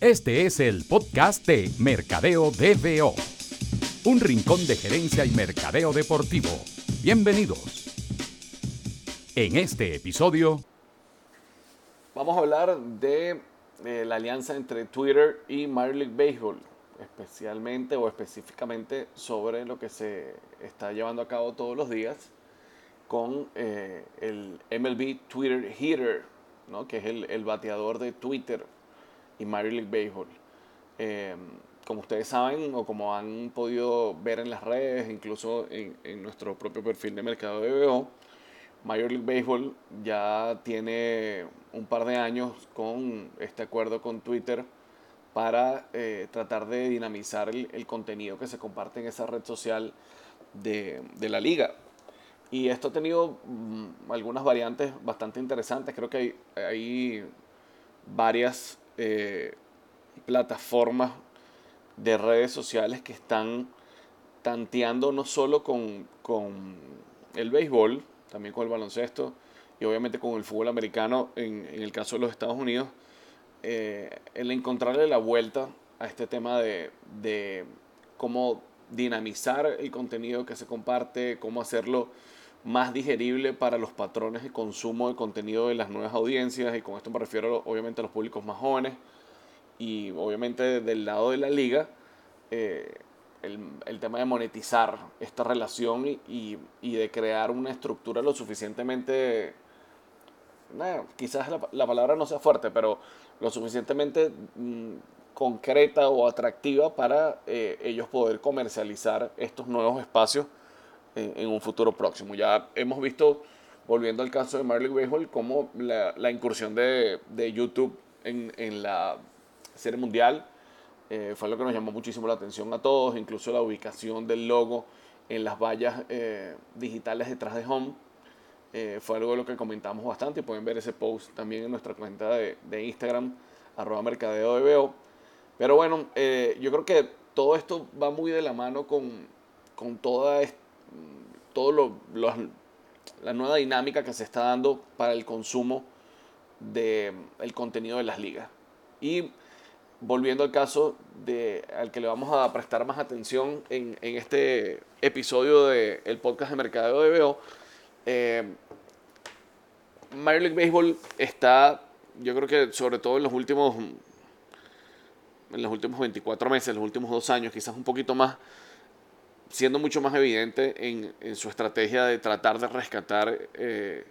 Este es el podcast de Mercadeo DBO, un rincón de gerencia y mercadeo deportivo. Bienvenidos. En este episodio vamos a hablar de eh, la alianza entre Twitter y Major League Baseball, especialmente o específicamente sobre lo que se está llevando a cabo todos los días con eh, el MLB Twitter Hitter, que es el bateador de Twitter y Major League Baseball. Em, como ustedes saben o como han podido ver en las redes, incluso en, en nuestro propio perfil de mercado de BBO, Major League Baseball ya tiene un par de años con este acuerdo con Twitter para eh, tratar de dinamizar el, el, contenido que se comparte en esa red social de, de la liga. Y esto ha tenido mmm, algunas variantes bastante interesantes. Creo que hay, hay varias eh, plataformas de redes sociales que están tanteando no solo con, con, el béisbol, también con el baloncesto y obviamente con el fútbol americano en, el caso de los Estados Unidos, eh, el encontrarle la vuelta a este tema de, de cómo dinamizar el contenido que se comparte, cómo hacerlo más digerible para los patrones de consumo de contenido de las nuevas audiencias y con esto me refiero obviamente a los públicos más jóvenes y obviamente del lado de la liga eh, el, el, tema de monetizar esta relación y, y, de crear una estructura lo suficientemente bueno, quizás la, la, palabra no sea fuerte pero lo suficientemente mmm, concreta o atractiva para eh, ellos poder comercializar estos nuevos espacios en, en, un futuro próximo. Ya hemos visto, volviendo al caso de Marley Baseball, como la, la incursión de, de YouTube en, en, la Serie Mundial eh, fue lo que nos llamó muchísimo la atención a todos, incluso la ubicación del logo en las vallas eh, digitales detrás de Home. Eh, fue algo de lo que comentamos bastante pueden ver ese post también en nuestra cuenta de, de Instagram, arroba mercadeo de BO. Pero bueno, eh, yo creo que todo esto va muy de la mano con, con toda esta todo lo, lo, la nueva dinámica que se está dando para el consumo del de contenido de las ligas. Y volviendo al caso de, al que le vamos a prestar más atención en, en este episodio del el podcast de Mercadeo de BO, eh, Major League Baseball está, yo creo que sobre todo en los últimos en los últimos 24 meses, en los últimos dos años, quizás un poquito más, siendo mucho más evidente en, su estrategia de tratar de rescatar eh,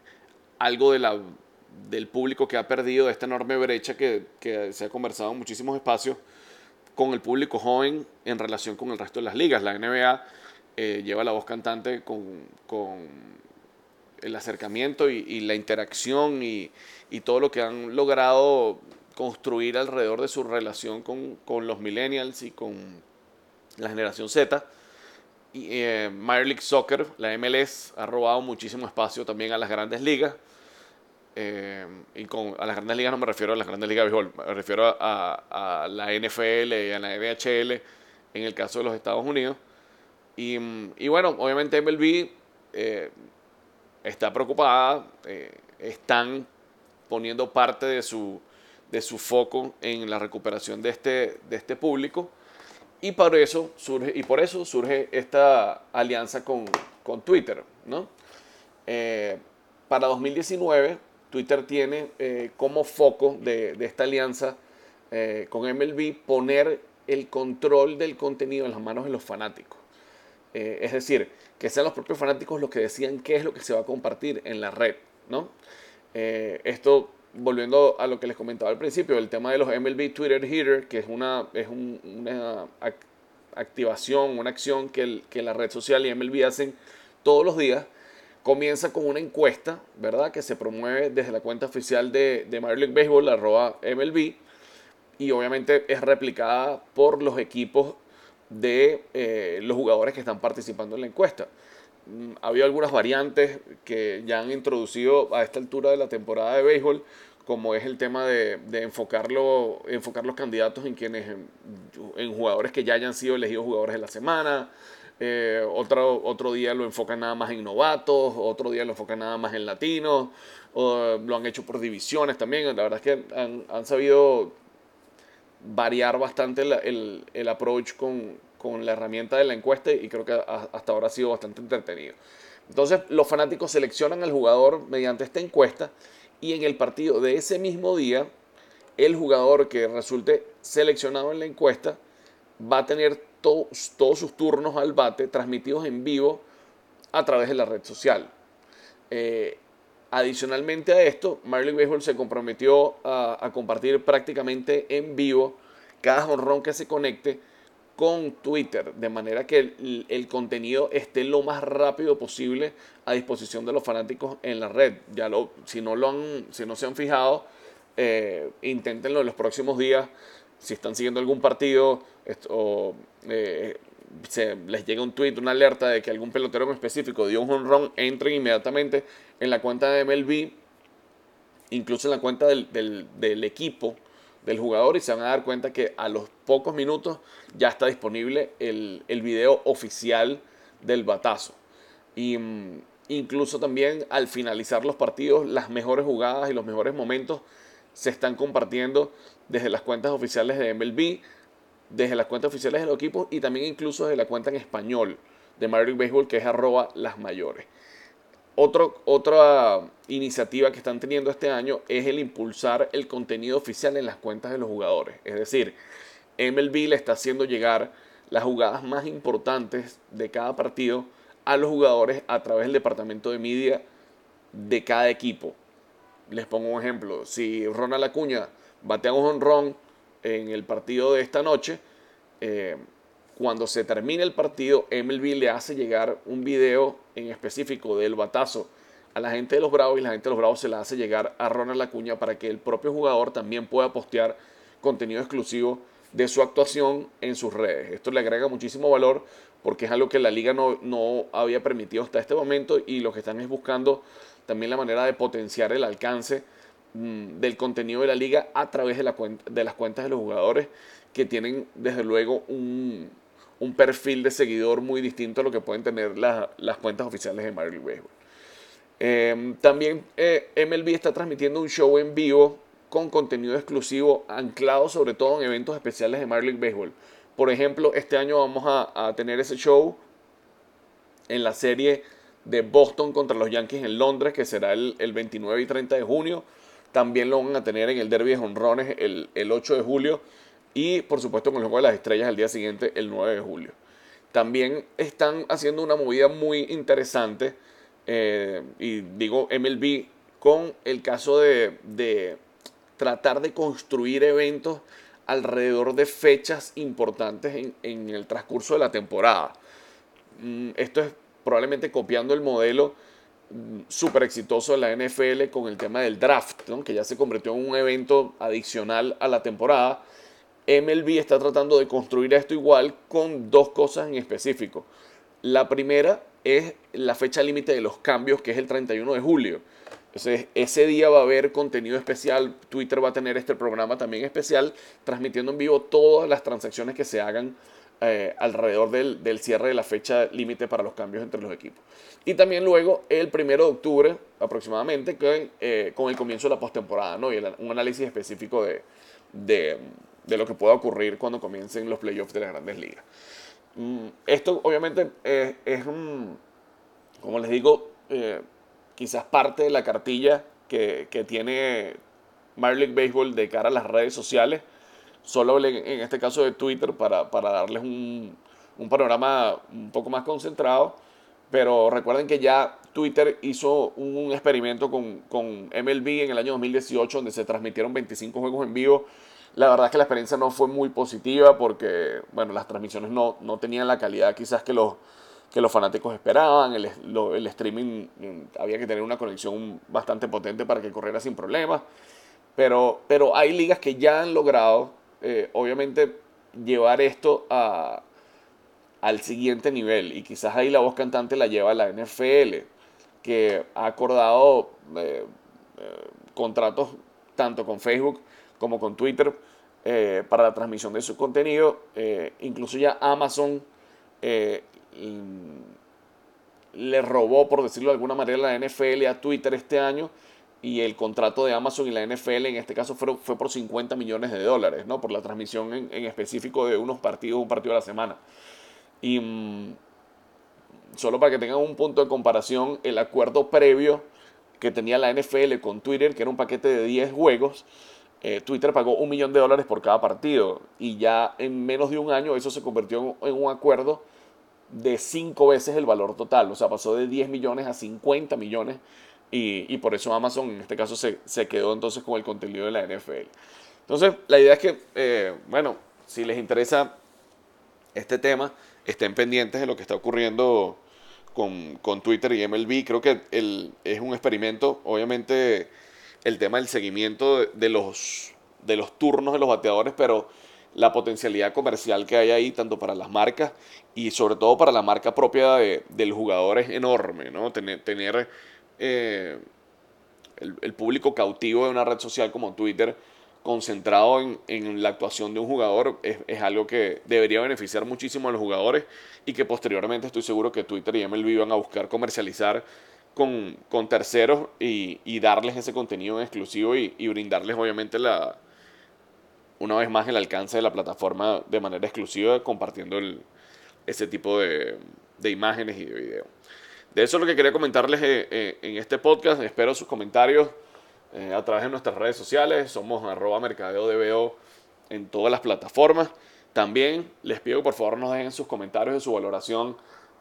algo del público que ha perdido esta enorme brecha que, se ha conversado en muchísimos espacios con el público joven en relación con el resto de las ligas. La NBA eh, lleva la voz cantante con, el acercamiento y, la interacción y, todo lo que han logrado construir alrededor de su relación con, con los millennials y con la generación Z eh, Major League Soccer, la MLS, ha robado muchísimo espacio también a las grandes ligas. Eh, y con a las grandes ligas no me refiero a las grandes ligas de béisbol, me refiero a, la NFL y a la NHL en el caso de los Estados Unidos. Y, y bueno, obviamente MLB eh, está preocupada, eh, están poniendo parte de su, de su foco en la recuperación de este, de este público. Y por eso surge, y por eso surge esta alianza con, con Twitter. ¿no? Eh, para 2019, Twitter tiene eh, como foco de, de, esta alianza eh, con MLB poner el control del contenido en las manos de los fanáticos. Es decir, que sean los propios fanáticos los que decían qué es lo que se va a compartir en la red. ¿no? Esto volviendo a lo que les comentaba al principio, el tema de los MLB Twitter Heater, que es una, es un, una activación, una acción que, el, que la red social y MLB hacen todos los días, comienza con una encuesta, ¿verdad? Que se promueve desde la cuenta oficial de, de Major League Baseball, arroba MLB, y obviamente es replicada por los equipos de eh, los jugadores que están participando en la encuesta. Mm, ha habido algunas variantes que ya han introducido a esta altura de la temporada de béisbol, como es el tema de, enfocarlo, enfocar los candidatos en quienes, en, jugadores que ya hayan sido elegidos jugadores de la semana. Eh, otro, otro día lo enfocan nada más en novatos, otro día lo enfocan nada más en latinos, o lo han hecho por divisiones también. La verdad es que han, han sabido variar bastante el, el, approach con, con, la herramienta de la encuesta y creo que hasta ahora ha sido bastante entretenido. Entonces los fanáticos seleccionan al jugador mediante esta encuesta y en el partido de ese mismo día, el jugador que resulte seleccionado en la encuesta va a tener todos, sus turnos al bate transmitidos en vivo a través de la red social. Eh, adicionalmente a esto, Marley Baseball se comprometió a, compartir prácticamente en vivo cada jonrón que se conecte con Twitter, de manera que el, contenido esté lo más rápido posible a disposición de los fanáticos en la red. Ya lo, si no lo han, si no se han fijado, eh, inténtenlo en los próximos días. Si están siguiendo algún partido o eh, se les llega un tweet, una alerta de que algún pelotero en específico dio un home entren inmediatamente en la cuenta de MLB, incluso en la cuenta del, del, equipo del jugador y se van a dar cuenta que a los pocos minutos ya está disponible el, el video oficial del batazo. Y mm, incluso también al finalizar los partidos, las mejores jugadas y los mejores momentos se están compartiendo desde las cuentas oficiales de MLB desde las cuentas oficiales de los equipos y también incluso desde la cuenta en español de Mario Baseball que es arroba las mayores. Otra iniciativa que están teniendo este año es el impulsar el contenido oficial en las cuentas de los jugadores. Es decir, MLB le está haciendo llegar las jugadas más importantes de cada partido a los jugadores a través del departamento de media de cada equipo. Les pongo un ejemplo. Si Ronald Acuña batea un honrón en el partido de esta noche, eh, cuando se termine el partido, MLB le hace llegar un video en específico del batazo a la gente de los Bravos y la gente de los Bravos se la hace llegar a Ronald Acuña para que el propio jugador también pueda postear contenido exclusivo de su actuación en sus redes. Esto le agrega muchísimo valor porque es algo que la liga no, no había permitido hasta este momento y lo que están es buscando también la manera de potenciar el alcance Mm, del contenido de la liga a través de, la de las cuentas de los jugadores que tienen desde luego un, perfil de seguidor muy distinto a lo que pueden tener las cuentas oficiales de Major Baseball. Em, también eh, MLB está transmitiendo un show en vivo con contenido exclusivo anclado sobre todo en eventos especiales de Major League Baseball. Por ejemplo, este año vamos a, tener ese show en la serie de Boston contra los Yankees en Londres, que será el, el 29 y 30 de junio. También lo van a tener en el Derby de Honrones el, el 8 de julio. Y por supuesto con el Juego de las Estrellas el día siguiente, el 9 de julio. También están haciendo una movida muy interesante. Eh, y digo MLB con el caso de, de tratar de construir eventos alrededor de fechas importantes en, en, el transcurso de la temporada. Mm, esto es probablemente copiando el modelo súper exitoso de la NFL con el tema del draft, que ya se convirtió en un evento adicional a la temporada. MLB está tratando de construir esto igual con dos cosas en específico. La primera es la fecha límite de los cambios, que es el 31 de julio. Entonces, ese día va a haber contenido especial. Twitter va a tener este programa también especial, transmitiendo en vivo todas las transacciones que se hagan eh, alrededor del, cierre de la fecha límite para los cambios entre los equipos. Y también luego el primero de octubre aproximadamente eh, con el comienzo de la postemporada ¿no? y un análisis específico de, lo que pueda ocurrir cuando comiencen los playoffs de las grandes ligas. Mm, esto obviamente es, un, como les digo, eh, quizás parte de la cartilla que, que tiene Major Baseball de cara a las redes sociales solo en este caso de Twitter para, darles un, panorama un poco más concentrado. Pero recuerden que ya Twitter hizo un, experimento con, con, MLB en el año 2018 donde se transmitieron 25 juegos en vivo. La verdad es que la experiencia no fue muy positiva porque, bueno, las transmisiones no, no tenían la calidad quizás que los, que los fanáticos esperaban. El, el streaming mm, había que tener una conexión bastante potente para que corriera sin problemas. Pero, pero hay ligas que ya han logrado eh, obviamente llevar esto a, al siguiente nivel. Y quizás ahí la voz cantante la lleva la NFL, que ha acordado eh, eh, contratos tanto con Facebook como con Twitter para la transmisión de su contenido. incluso ya Amazon le robó, por decirlo de alguna manera, la NFL a Twitter este año y el contrato de Amazon y la NFL en este caso fue, por 50 millones de dólares, ¿no? Por la transmisión en, en específico de unos partidos, un partido a la semana. Y mm, solo para que tengan un punto de comparación, el acuerdo previo que tenía la NFL con Twitter, que era un paquete de 10 juegos, eh, Twitter pagó un millón de dólares por cada partido y ya en menos de un año eso se convirtió en un acuerdo de cinco veces el valor total, o sea, pasó de 10 millones a 50 millones y, por eso Amazon en este caso se, quedó entonces con el contenido de la NFL. Entonces, la idea es que, eh, bueno, si les interesa este tema, estén pendientes de lo que está ocurriendo con, con Twitter y MLB. Creo que el, es un experimento, obviamente, el tema del seguimiento de, los, de los turnos de los bateadores, pero la potencialidad comercial que hay ahí, tanto para las marcas y sobre todo para la marca propia del jugador es enorme, ¿no? Tener, tener eh, el, público cautivo de una red social como Twitter concentrado en, la actuación de un jugador es, algo que debería beneficiar muchísimo a los jugadores y que posteriormente estoy seguro que Twitter y MLB van a buscar comercializar con, terceros y, darles ese contenido exclusivo y, brindarles obviamente la una vez más el alcance de la plataforma de manera exclusiva compartiendo ese tipo de, de imágenes y de videos. De eso es lo que quería comentarles eh, eh, en este podcast. Espero sus comentarios eh, a través de nuestras redes sociales. Somos arroba mercadeo en todas las plataformas. También les pido que por favor nos dejen sus comentarios y su valoración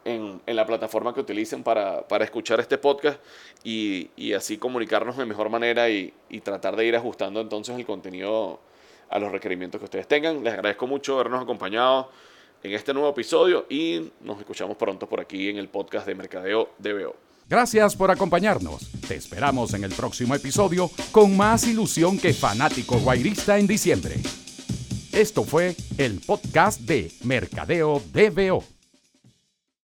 en, la plataforma que utilicen para, escuchar este podcast y, así comunicarnos de mejor manera y, y tratar de ir ajustando entonces el contenido a los requerimientos que ustedes tengan. Les agradezco mucho habernos acompañado en este nuevo episodio y nos escuchamos pronto por aquí en el podcast de Mercadeo DBO. Gracias por acompañarnos. Te esperamos en el próximo episodio con más ilusión que fanático guairista en diciembre. Esto fue el podcast de Mercadeo DBO.